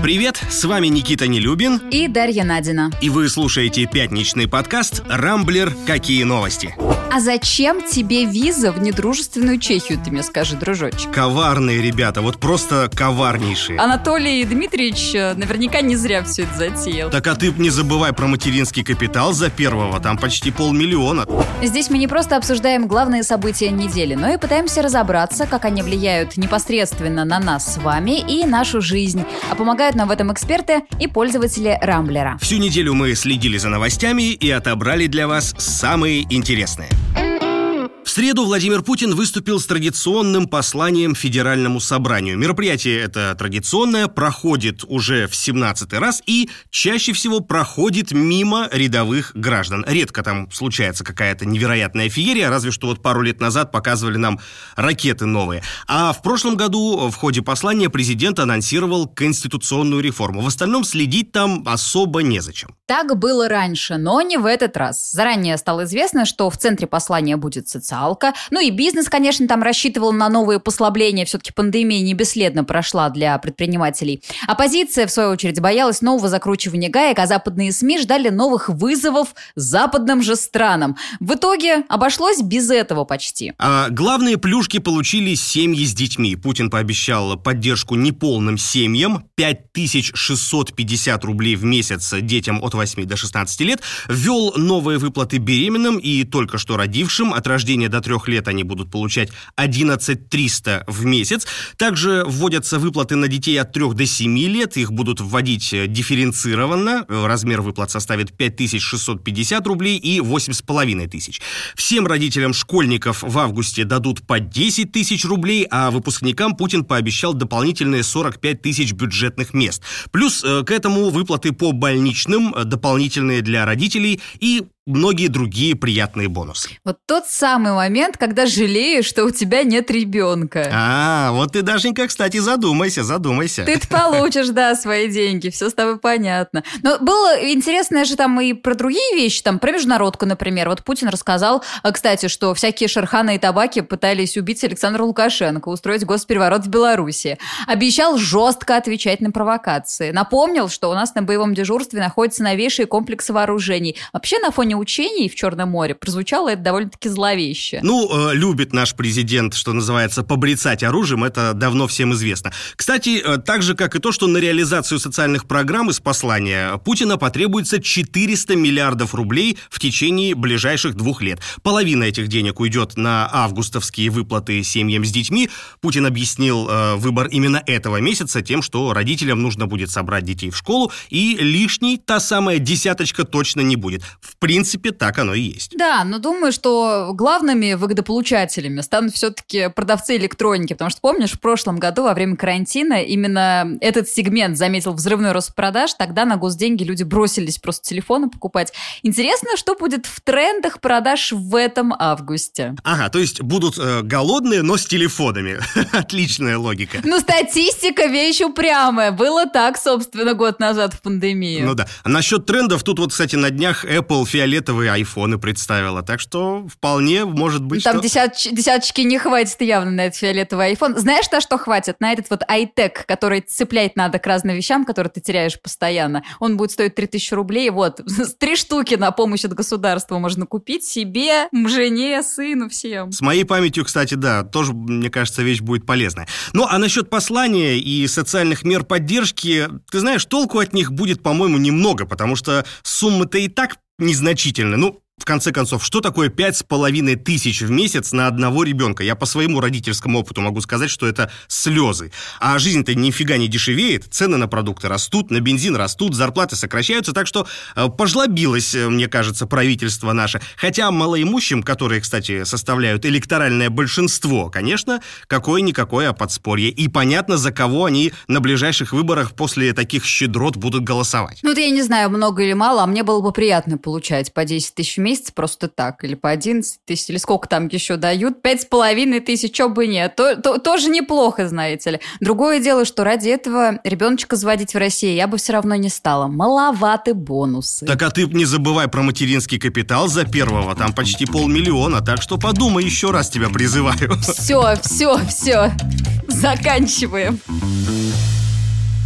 Привет, с вами Никита Нелюбин. И Дарья Надина. И вы слушаете пятничный подкаст «Рамблер. Какие новости?». А зачем тебе виза в недружественную Чехию, ты мне скажи, дружочек? Коварные ребята, вот просто коварнейшие. Анатолий Дмитриевич э, наверняка не зря все это затеял. Так а ты не забывай про материнский капитал за первого, там почти полмиллиона. Здесь мы не просто обсуждаем главные события недели, но и пытаемся разобраться, как они влияют непосредственно на нас с вами и нашу жизнь. А помогают нам в этом эксперты и пользователи Рамблера. Всю неделю мы следили за новостями и отобрали для вас самые интересные. and среду Владимир Путин выступил с традиционным посланием Федеральному собранию. Мероприятие это традиционное, проходит уже в 17 раз и чаще всего проходит мимо рядовых граждан. Редко там случается какая-то невероятная феерия, разве что вот пару лет назад показывали нам ракеты новые. А в прошлом году в ходе послания президент анонсировал конституционную реформу. В остальном следить там особо незачем. Так было раньше, но не в этот раз. Заранее стало известно, что в центре послания будет социальный социалка. Ну и бизнес, конечно, там рассчитывал на новые послабления. Все-таки пандемия не бесследно прошла для предпринимателей. Оппозиция, в свою очередь, боялась нового закручивания гаек, а западные СМИ ждали новых вызовов западным же странам. В итоге обошлось без этого почти. А главные плюшки получили семьи с детьми. Путин пообещал поддержку неполным семьям 5650 рублей в месяц детям от 8 до 16 лет, ввел новые выплаты беременным и только что родившим от рождения рождения до трех лет они будут получать 11 300 в месяц. Также вводятся выплаты на детей от 3 до 7 лет. Их будут вводить э, дифференцированно. Размер выплат составит 5650 рублей и 8,5 тысяч. Всем родителям школьников в августе дадут по 10 тысяч рублей, а выпускникам Путин пообещал дополнительные 45 тысяч бюджетных мест. Плюс э, к этому выплаты по больничным, э, дополнительные для родителей и многие другие приятные бонусы. Вот тот самый момент, когда жалеешь, что у тебя нет ребенка. А, вот ты, Дашенька, кстати, задумайся, задумайся. Ты получишь, да, свои деньги, все с тобой понятно. Но было интересно же там и про другие вещи, там про международку, например. Вот Путин рассказал, а, кстати, что всякие шарханы и табаки пытались убить Александра Лукашенко, устроить госпереворот в Беларуси. Обещал жестко отвечать на провокации. Напомнил, что у нас на боевом дежурстве находятся новейшие комплексы вооружений. Вообще на фоне учений в Черном море прозвучало это довольно-таки зловеще. Ну, э, любит наш президент, что называется, побрицать оружием, это давно всем известно. Кстати, э, так же, как и то, что на реализацию социальных программ из послания Путина потребуется 400 миллиардов рублей в течение ближайших двух лет. Половина этих денег уйдет на августовские выплаты семьям с детьми. Путин объяснил э, выбор именно этого месяца тем, что родителям нужно будет собрать детей в школу, и лишней та самая десяточка точно не будет. В принципе, принципе, так оно и есть. Да, но думаю, что главными выгодополучателями станут все-таки продавцы электроники, потому что, помнишь, в прошлом году во время карантина именно этот сегмент заметил взрывной рост продаж, тогда на госденьги люди бросились просто телефоны покупать. Интересно, что будет в трендах продаж в этом августе. Ага, то есть будут э, голодные, но с телефонами. Отличная логика. Ну, статистика вещь упрямая. Было так, собственно, год назад в пандемии. Ну да. А насчет трендов, тут вот, кстати, на днях Apple фиолетовый фиолетовые айфоны представила. Так что вполне может быть, Там что... десят, десяточки не хватит явно на этот фиолетовый айфон. Знаешь, на что хватит? На этот вот айтек, который цеплять надо к разным вещам, которые ты теряешь постоянно. Он будет стоить 3000 рублей. Вот, три штуки на помощь от государства можно купить себе, жене, сыну, всем. С моей памятью, кстати, да, тоже, мне кажется, вещь будет полезная. Ну, а насчет послания и социальных мер поддержки, ты знаешь, толку от них будет, по-моему, немного, потому что суммы-то и так незначительно. Ну, в конце концов, что такое пять с половиной тысяч в месяц на одного ребенка? Я по своему родительскому опыту могу сказать, что это слезы. А жизнь-то нифига не дешевеет, цены на продукты растут, на бензин растут, зарплаты сокращаются, так что э, пожлобилось, э, мне кажется, правительство наше. Хотя малоимущим, которые, кстати, составляют электоральное большинство, конечно, какое-никакое подспорье. И понятно, за кого они на ближайших выборах после таких щедрот будут голосовать. Ну, вот я не знаю, много или мало, а мне было бы приятно получать по 10 тысяч в месяц просто так, или по 11 тысяч, или сколько там еще дают, пять с половиной тысяч, что бы нет, то, то, тоже неплохо, знаете ли. Другое дело, что ради этого ребеночка заводить в России я бы все равно не стала. Маловаты бонусы. Так а ты не забывай про материнский капитал за первого, там почти полмиллиона, так что подумай еще раз тебя призываю. Все, все, все, заканчиваем.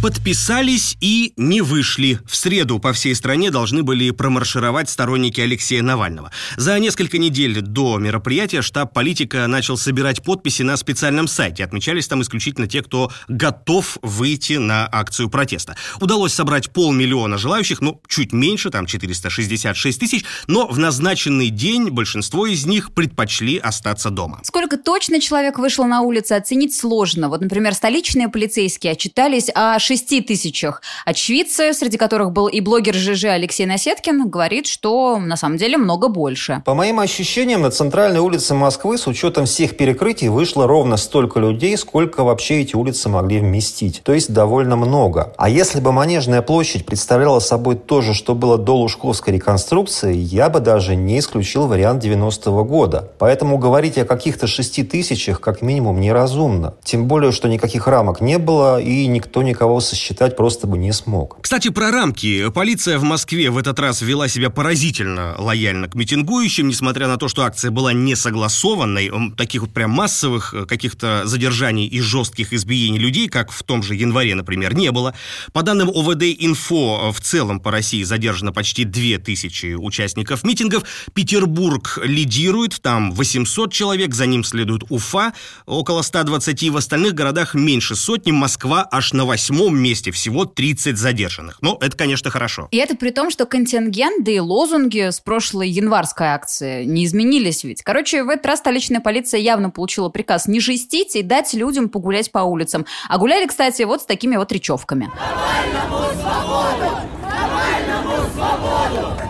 Подписались и не вышли. В среду по всей стране должны были промаршировать сторонники Алексея Навального. За несколько недель до мероприятия штаб политика начал собирать подписи на специальном сайте. Отмечались там исключительно те, кто готов выйти на акцию протеста. Удалось собрать полмиллиона желающих, ну, чуть меньше, там 466 тысяч, но в назначенный день большинство из них предпочли остаться дома. Сколько точно человек вышел на улицы, оценить сложно. Вот, например, столичные полицейские отчитались о 6 тысячах. Очевидцы, среди которых был и блогер ЖЖ Алексей Насеткин, говорит, что на самом деле много больше. По моим ощущениям, на центральной улице Москвы с учетом всех перекрытий вышло ровно столько людей, сколько вообще эти улицы могли вместить. То есть довольно много. А если бы Манежная площадь представляла собой то же, что было до Лужковской реконструкции, я бы даже не исключил вариант 90-го года. Поэтому говорить о каких-то шести тысячах как минимум неразумно. Тем более, что никаких рамок не было и никто никого сосчитать просто бы не смог. Кстати, про рамки. Полиция в Москве в этот раз вела себя поразительно лояльно к митингующим, несмотря на то, что акция была не согласованной. Таких вот прям массовых э, каких-то задержаний и жестких избиений людей, как в том же январе, например, не было. По данным ОВД-Инфо, в целом по России задержано почти 2000 участников митингов. Петербург лидирует, там 800 человек, за ним следует Уфа, около 120, в остальных городах меньше сотни, Москва аж на восьмом месте, всего 30 задержанных. Но это, конечно, хорошо. И это при том, что контингенты и лозунги с прошлой январской акции не изменились ведь. Короче, в этот раз столичная полиция явно получила приказ не жестить и дать людям погулять по улицам. А гуляли, кстати, вот с такими вот речевками. Навальному свободу! Навальному свободу!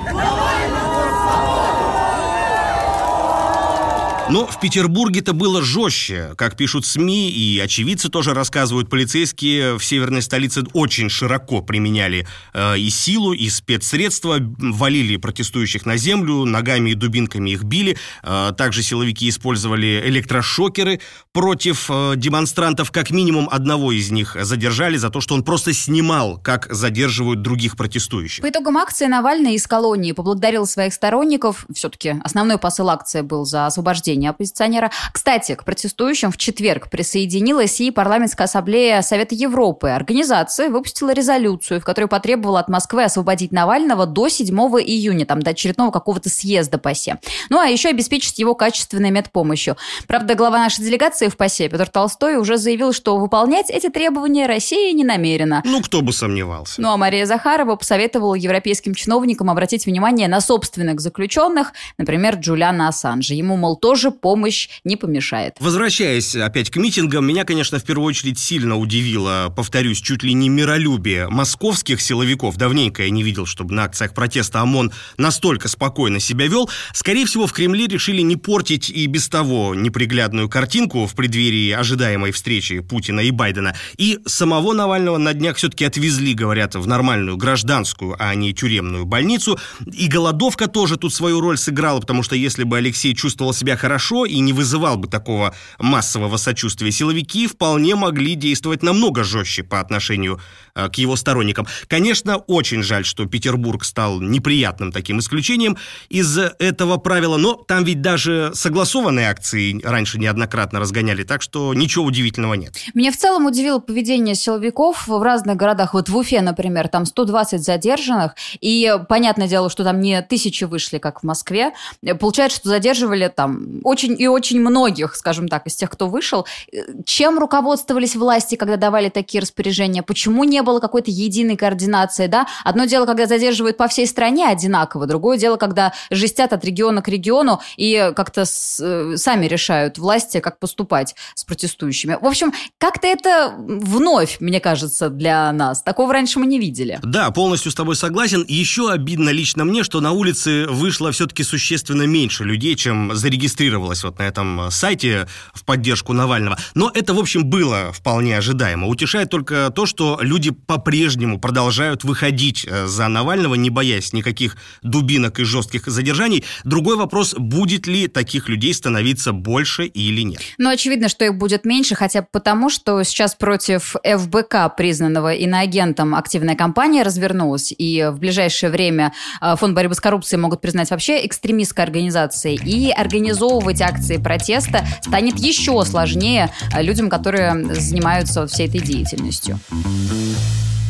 Но в Петербурге-то было жестче. Как пишут СМИ и очевидцы тоже рассказывают, полицейские в северной столице очень широко применяли э, и силу, и спецсредства, валили протестующих на землю, ногами и дубинками их били. Э, также силовики использовали электрошокеры против э, демонстрантов. Как минимум одного из них задержали за то, что он просто снимал, как задерживают других протестующих. По итогам акции Навальный из колонии поблагодарил своих сторонников. Все-таки основной посыл акции был за освобождение освобождения оппозиционера. Кстати, к протестующим в четверг присоединилась и парламентская ассамблея Совета Европы. Организация выпустила резолюцию, в которой потребовала от Москвы освободить Навального до 7 июня, там, до очередного какого-то съезда ПАСЕ. Ну, а еще обеспечить его качественной медпомощью. Правда, глава нашей делегации в ПАСЕ Петр Толстой уже заявил, что выполнять эти требования Россия не намерена. Ну, кто бы сомневался. Ну, а Мария Захарова посоветовала европейским чиновникам обратить внимание на собственных заключенных, например, Джулиана Ассанжа. Ему, мол, тоже тоже помощь не помешает. Возвращаясь опять к митингам, меня, конечно, в первую очередь сильно удивило, повторюсь, чуть ли не миролюбие московских силовиков. Давненько я не видел, чтобы на акциях протеста ОМОН настолько спокойно себя вел. Скорее всего, в Кремле решили не портить и без того неприглядную картинку в преддверии ожидаемой встречи Путина и Байдена. И самого Навального на днях все-таки отвезли, говорят, в нормальную гражданскую, а не тюремную больницу. И голодовка тоже тут свою роль сыграла, потому что если бы Алексей чувствовал себя хорошо и не вызывал бы такого массового сочувствия, силовики вполне могли действовать намного жестче по отношению э, к его сторонникам. Конечно, очень жаль, что Петербург стал неприятным таким исключением из этого правила, но там ведь даже согласованные акции раньше неоднократно разгоняли, так что ничего удивительного нет. Меня в целом удивило поведение силовиков в разных городах. Вот в Уфе, например, там 120 задержанных, и понятное дело, что там не тысячи вышли, как в Москве. Получается, что задерживали там очень и очень многих, скажем так, из тех, кто вышел. Чем руководствовались власти, когда давали такие распоряжения? Почему не было какой-то единой координации? Да? Одно дело, когда задерживают по всей стране одинаково, другое дело, когда жестят от региона к региону и как-то э, сами решают власти, как поступать с протестующими. В общем, как-то это вновь, мне кажется, для нас. Такого раньше мы не видели. Да, полностью с тобой согласен. Еще обидно лично мне, что на улице вышло все-таки существенно меньше людей, чем зарегистрировано регистрировалась вот на этом э, сайте в поддержку Навального. Но это, в общем, было вполне ожидаемо. Утешает только то, что люди по-прежнему продолжают выходить э, за Навального, не боясь никаких дубинок и жестких задержаний. Другой вопрос, будет ли таких людей становиться больше или нет. Ну, очевидно, что их будет меньше, хотя потому, что сейчас против ФБК, признанного иноагентом, активная кампания развернулась, и в ближайшее время э, Фонд борьбы с коррупцией могут признать вообще экстремистской организацией и организовывать организовывать акции протеста станет еще сложнее людям, которые занимаются всей этой деятельностью.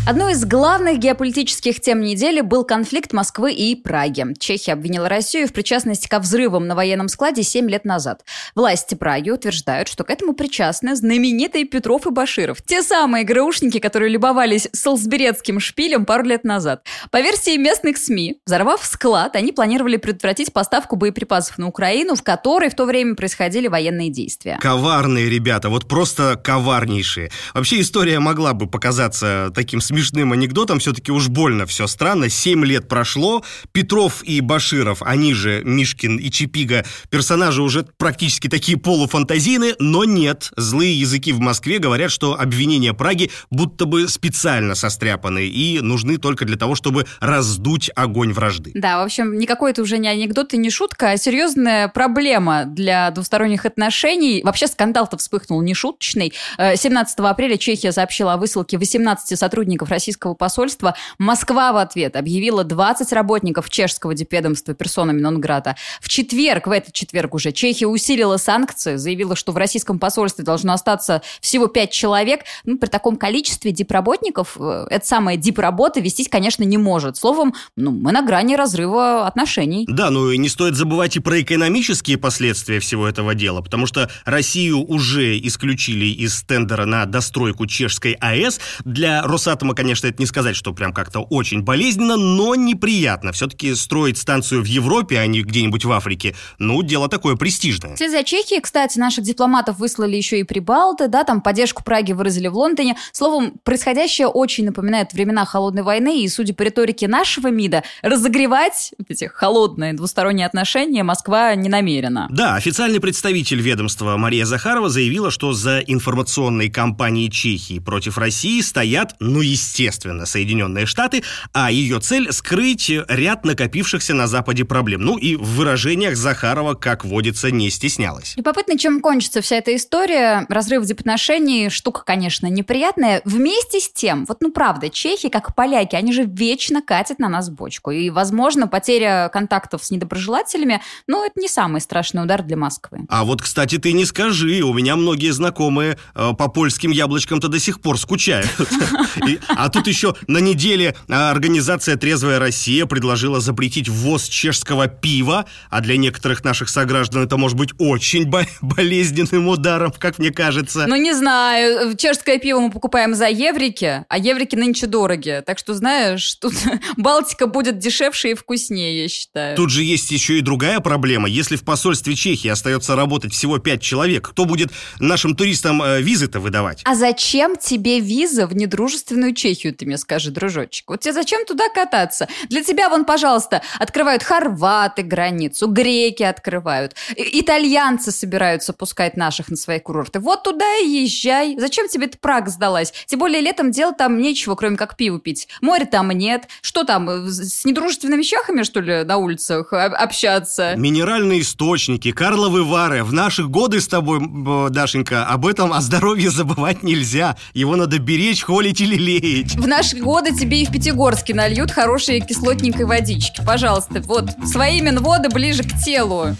Одной из главных геополитических тем недели был конфликт Москвы и Праги. Чехия обвинила Россию в причастности ко взрывам на военном складе 7 лет назад. Власти Праги утверждают, что к этому причастны знаменитые Петров и Баширов. Те самые ГРУшники, которые любовались Солсберецким шпилем пару лет назад. По версии местных СМИ, взорвав склад, они планировали предотвратить поставку боеприпасов на Украину, в которой в то время происходили военные действия. Коварные ребята, вот просто коварнейшие. Вообще история могла бы показаться таким смешным смешным анекдотом, все-таки уж больно все странно. Семь лет прошло, Петров и Баширов, они же Мишкин и Чипига, персонажи уже практически такие полуфантазийные, но нет. Злые языки в Москве говорят, что обвинения Праги будто бы специально состряпаны и нужны только для того, чтобы раздуть огонь вражды. Да, в общем, никакой это уже не анекдот и не шутка, а серьезная проблема для двусторонних отношений. Вообще скандал-то вспыхнул нешуточный. 17 э, апреля Чехия сообщила о высылке 18 сотрудников сотрудников российского посольства, Москва в ответ объявила 20 работников чешского дипведомства персонами Нонграта. В четверг, в этот четверг уже, Чехия усилила санкции, заявила, что в российском посольстве должно остаться всего 5 человек. Ну, при таком количестве дипработников э, эта самая дипработа вестись, конечно, не может. Словом, ну, мы на грани разрыва отношений. Да, ну и не стоит забывать и про экономические последствия всего этого дела, потому что Россию уже исключили из тендера на достройку чешской АЭС. Для Росатома Дома, конечно, это не сказать, что прям как-то очень болезненно, но неприятно. Все-таки строить станцию в Европе, а не где-нибудь в Африке, ну, дело такое престижное. Вслед за Чехией, кстати, наших дипломатов выслали еще и Прибалты, да, там поддержку Праги выразили в Лондоне. Словом, происходящее очень напоминает времена Холодной войны, и, судя по риторике нашего МИДа, разогревать эти холодные двусторонние отношения Москва не намерена. Да, официальный представитель ведомства Мария Захарова заявила, что за информационной кампанией Чехии против России стоят, ну, естественно, естественно, Соединенные Штаты, а ее цель — скрыть ряд накопившихся на Западе проблем. Ну и в выражениях Захарова, как водится, не стеснялась. Любопытно, чем кончится вся эта история. Разрыв дипотношений — штука, конечно, неприятная. Вместе с тем, вот ну правда, чехи, как поляки, они же вечно катят на нас бочку. И, возможно, потеря контактов с недоброжелателями, ну, это не самый страшный удар для Москвы. А вот, кстати, ты не скажи, у меня многие знакомые э, по польским яблочкам-то до сих пор скучают. А тут еще на неделе а, организация «Трезвая Россия» предложила запретить ввоз чешского пива, а для некоторых наших сограждан это может быть очень болезненным ударом, как мне кажется. Ну, не знаю. Чешское пиво мы покупаем за еврики, а еврики нынче дороги. Так что, знаешь, тут Балтика будет дешевше и вкуснее, я считаю. Тут же есть еще и другая проблема. Если в посольстве Чехии остается работать всего пять человек, кто будет нашим туристам э, визы-то выдавать? А зачем тебе виза в недружественную Чехию, ты мне скажи, дружочек. Вот тебе зачем туда кататься? Для тебя, вон, пожалуйста, открывают хорваты границу, греки открывают, итальянцы собираются пускать наших на свои курорты. Вот туда и езжай. Зачем тебе эта Прага сдалась? Тем более летом делать там нечего, кроме как пиво пить. Моря там нет. Что там, э, с недружественными чехами, что ли, на улицах общаться? Минеральные источники, Карловы Вары. В наши годы с тобой, Дашенька, об этом, о здоровье забывать нельзя. Его надо беречь, холить или лелеять пить. В наши годы тебе и в Пятигорске нальют хорошие кислотненькой водички. Пожалуйста, вот свои минводы ближе к телу.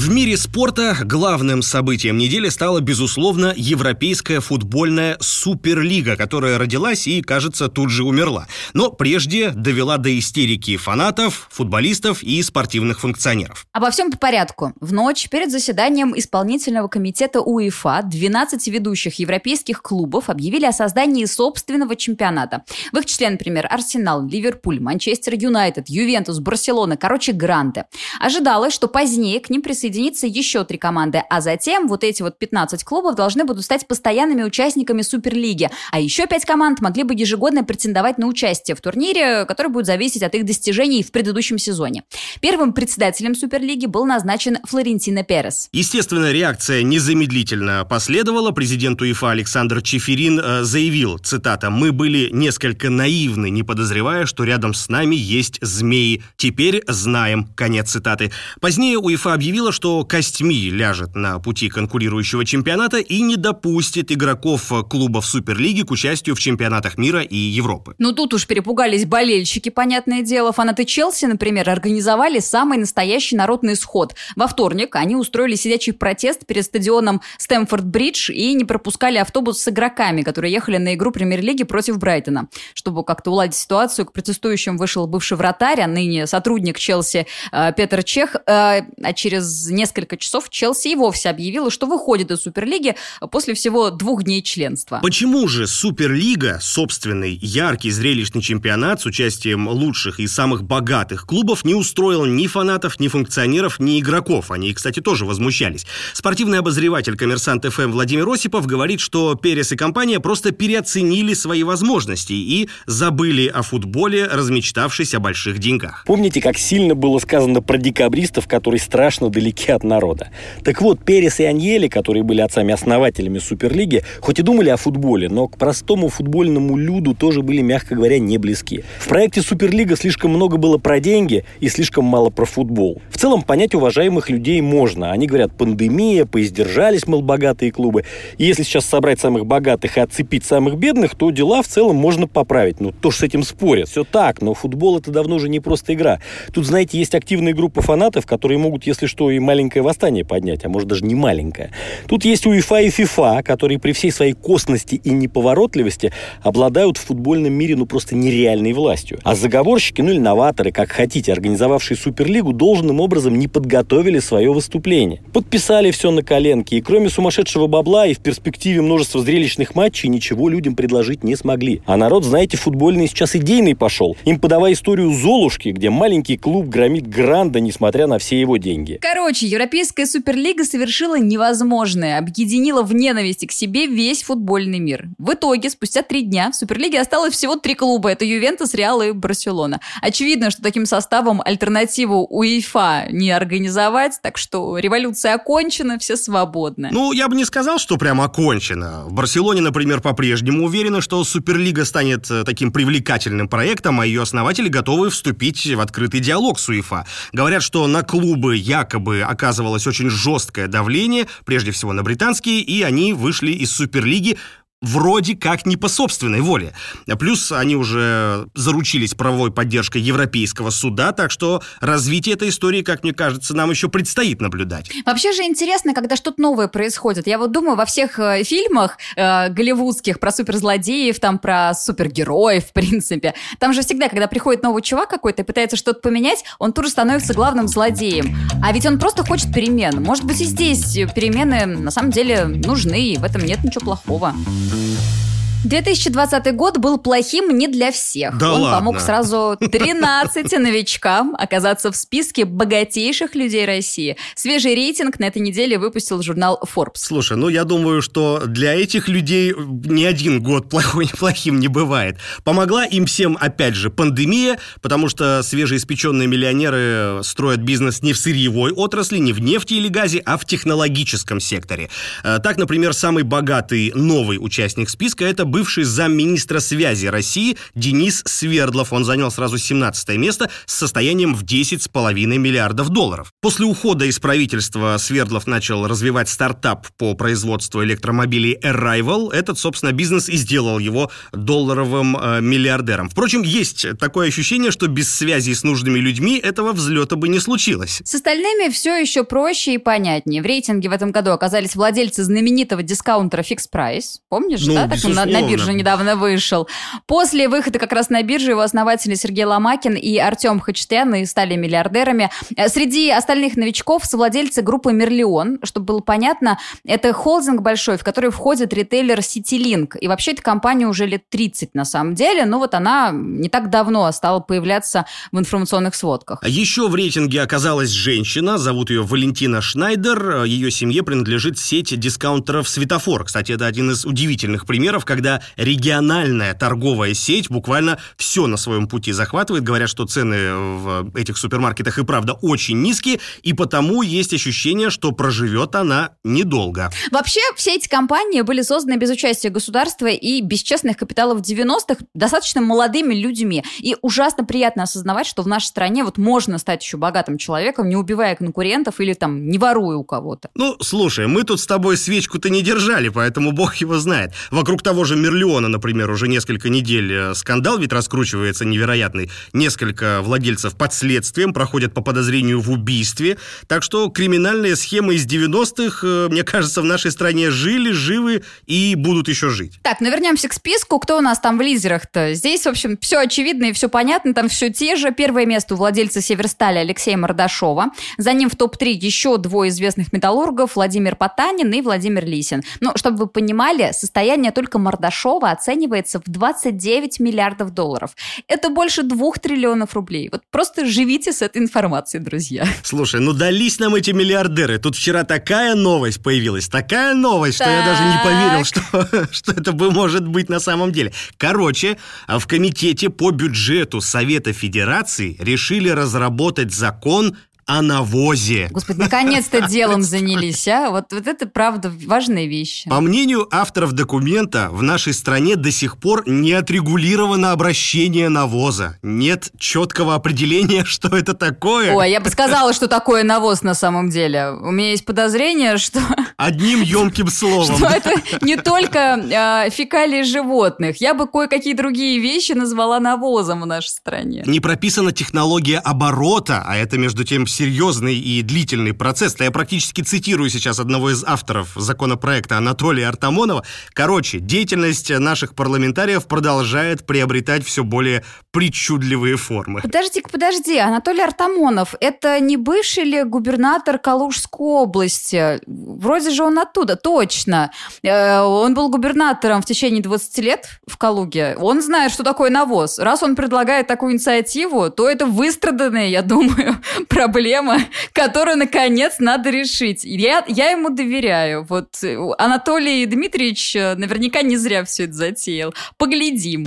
В мире спорта главным событием недели стала, безусловно, Европейская футбольная суперлига, которая родилась и, кажется, тут же умерла. Но прежде довела до истерики фанатов, футболистов и спортивных функционеров. Обо всем по порядку. В ночь перед заседанием исполнительного комитета УЕФА 12 ведущих европейских клубов объявили о создании собственного чемпионата. В их числе, например, Арсенал, Ливерпуль, Манчестер Юнайтед, Ювентус, Барселона, короче, гранты. Ожидалось, что позднее к ним присоединятся присоединиться еще три команды, а затем вот эти вот 15 клубов должны будут стать постоянными участниками Суперлиги, а еще пять команд могли бы ежегодно претендовать на участие в турнире, который будет зависеть от их достижений в предыдущем сезоне. Первым председателем Суперлиги был назначен Флорентино Перес. Естественно, реакция незамедлительно последовала. Президент УЕФА Александр Чеферин э, заявил, цитата, «Мы были несколько наивны, не подозревая, что рядом с нами есть змеи. Теперь знаем». Конец цитаты. Позднее УЕФА объявила, что костьми ляжет на пути конкурирующего чемпионата и не допустит игроков клубов Суперлиги к участию в чемпионатах мира и Европы. Ну тут уж перепугались болельщики, понятное дело. Фанаты Челси, например, организовали самый настоящий народный сход. Во вторник они устроили сидячий протест перед стадионом Стэмфорд-Бридж и не пропускали автобус с игроками, которые ехали на игру премьер-лиги против Брайтона. Чтобы как-то уладить ситуацию, к протестующим вышел бывший вратарь, а ныне сотрудник Челси э, Петр Чех. Э, а через несколько часов Челси и вовсе объявила, что выходит из Суперлиги после всего двух дней членства. Почему же Суперлига, собственный яркий зрелищный чемпионат с участием лучших и самых богатых клубов, не устроил ни фанатов, ни функционеров, ни игроков? Они, кстати, тоже возмущались. Спортивный обозреватель «Коммерсант ФМ» Владимир Осипов говорит, что Перес и компания просто переоценили свои возможности и забыли о футболе, размечтавшись о больших деньгах. Помните, как сильно было сказано про декабристов, которые страшно далеки от народа? Так вот, Перес и Аньели, которые были отцами-основателями Суперлиги, хоть и думали о футболе, но к простому футбольному люду тоже были, мягко говоря, не близки. В проекте Суперлига слишком много было про деньги и слишком мало про футбол. В целом, понять уважаемых людей можно. Они говорят, пандемия, поиздержались, мол, богатые клубы. И если сейчас собрать самых богатых и отцепить самых бедных, то дела в целом можно поправить. Ну, то ж с этим спорят. Все так, но футбол это давно уже не просто игра. Тут, знаете, есть активные группы фанатов, которые могут, если что, и маленькое восстание поднять, а может даже не маленькое. Тут есть УЕФА и ФИФА, которые при всей своей косности и неповоротливости обладают в футбольном мире ну просто нереальной властью. А заговорщики, ну или новаторы, как хотите, организовавшие Суперлигу, должным образом не подготовили свое выступление. Подписали все на коленке, и кроме сумасшедшего бабла и в перспективе множества зрелищных матчей ничего людям предложить не смогли. А народ, знаете, футбольный сейчас идейный пошел. Им подавая историю Золушки, где маленький клуб громит Гранда, несмотря на все его деньги. Короче, Европейская Суперлига совершила невозможное, объединила в ненависти к себе весь футбольный мир. В итоге, спустя три дня в Суперлиге осталось всего три клуба. Это Ювентус, Реал и Барселона. Очевидно, что таким составом альтернативу УЕФА не организовать, так что революция окончена, все свободны. Ну, я бы не сказал, что прямо окончена. В Барселоне, например, по-прежнему уверены, что Суперлига станет э, таким привлекательным проектом, а ее основатели готовы вступить в открытый диалог с УЕФА. Говорят, что на клубы якобы оказывалось очень жесткое давление, прежде всего на британские, и они вышли из Суперлиги вроде как не по собственной воле. Плюс они уже заручились правовой поддержкой Европейского суда, так что развитие этой истории, как мне кажется, нам еще предстоит наблюдать. Вообще же интересно, когда что-то новое происходит. Я вот думаю, во всех э, фильмах э, голливудских про суперзлодеев, там про супергероев, в принципе, там же всегда, когда приходит новый чувак какой-то и пытается что-то поменять, он тут же становится главным злодеем. А ведь он просто хочет перемен. Может быть, и здесь перемены на самом деле нужны, и в этом нет ничего плохого. Mm-hmm. 2020 год был плохим не для всех. Да Он ладно? помог сразу 13 новичкам оказаться в списке богатейших людей России. Свежий рейтинг на этой неделе выпустил журнал Forbes. Слушай, ну я думаю, что для этих людей ни один год плохой, плохим не бывает. Помогла им всем, опять же, пандемия, потому что свежеиспеченные миллионеры строят бизнес не в сырьевой отрасли, не в нефти или газе, а в технологическом секторе. Э, Так, например, самый богатый новый участник списка – это бывший замминистра связи России Денис Свердлов. Он занял сразу 17 место с состоянием в 10,5 миллиардов долларов. После ухода из правительства Свердлов начал развивать стартап по производству электромобилей Arrival. Этот, собственно, бизнес и сделал его долларовым э, миллиардером. Впрочем, есть такое ощущение, что без связи с нужными людьми этого взлета бы не случилось. С остальными все еще проще и понятнее. В рейтинге в этом году оказались владельцы знаменитого дискаунтера Fix Price. Помнишь, Ну, да? Так он на, на бирже недавно вышел. После выхода как раз на биржу его основатели Сергей Ломакин и Артем Хачатян и стали миллиардерами. Э, Среди остальных новичков совладельцы группы Мерлион. Чтобы было понятно, это холдинг большой, в который входит ритейлер CityLink. И вообще эта компания уже лет 30 на самом деле, но вот она не так давно стала появляться в информационных сводках. Еще в рейтинге оказалась женщина, зовут ее Валентина Шнайдер. Ее семье принадлежит сеть дискаунтеров «Светофор». Кстати, это один из удивительных примеров, когда когда региональная торговая сеть буквально все на своем пути захватывает. Говорят, что цены в этих супермаркетах и правда очень низкие, и потому есть ощущение, что проживет она недолго. Вообще, все эти компании были созданы без участия государства и без честных капиталов в 90-х достаточно молодыми людьми. И ужасно приятно осознавать, что в нашей стране вот можно стать еще богатым человеком, не убивая конкурентов или там не воруя у кого-то. Ну, слушай, мы тут с тобой свечку-то не держали, поэтому бог его знает. Вокруг того же Мерлиона, например, уже несколько недель э, скандал ведь раскручивается невероятный. Несколько владельцев под следствием проходят по подозрению в убийстве. Так что криминальные схемы из 90-х, э, мне кажется, в нашей стране жили, живы и будут еще жить. Так, ну вернемся к списку. Кто у нас там в лидерах-то? Здесь, в общем, все очевидно и все понятно. Там все те же. Первое место у владельца Северстали Алексея Мордашова. За ним в топ-3 еще двое известных металлургов Владимир Потанин и Владимир Лисин. Ну, чтобы вы понимали, состояние только Мордашова оценивается в 29 миллиардов долларов. Это больше двух триллионов рублей. Вот просто живите с этой информацией, друзья. Слушай, ну дались нам эти миллиардеры. Тут вчера такая новость появилась, такая новость, что я даже не поверил, что, что это бы может быть на самом деле. Короче, в комитете по бюджету Совета Федерации решили разработать закон о навозе. Господи, наконец-то делом занялись, а? Вот, вот это, правда, важные вещи. По мнению авторов документа, в нашей стране до сих пор не отрегулировано обращение навоза. Нет четкого определения, что это такое. Ой, я бы сказала, что такое навоз на самом деле. У меня есть подозрение, что... Одним емким словом. Что это не только э, фекалии животных. Я бы кое-какие другие вещи назвала навозом в нашей стране. Не прописана технология оборота, а это, между тем, серьезный и длительный процесс. Я практически цитирую сейчас одного из авторов законопроекта Анатолия Артамонова. Короче, деятельность наших парламентариев продолжает приобретать все более причудливые формы. Подожди-ка, подожди. Анатолий Артамонов, это не бывший ли губернатор Калужской области? Вроде же он оттуда, точно. Э, он был губернатором в течение 20 лет в Калуге. Он знает, что такое навоз. Раз он предлагает такую инициативу, то это выстраданная, я думаю, проблема проблема, которую, наконец, надо решить. Я, я ему доверяю. Вот э, Анатолий Дмитриевич э, наверняка не зря все это затеял. Поглядим.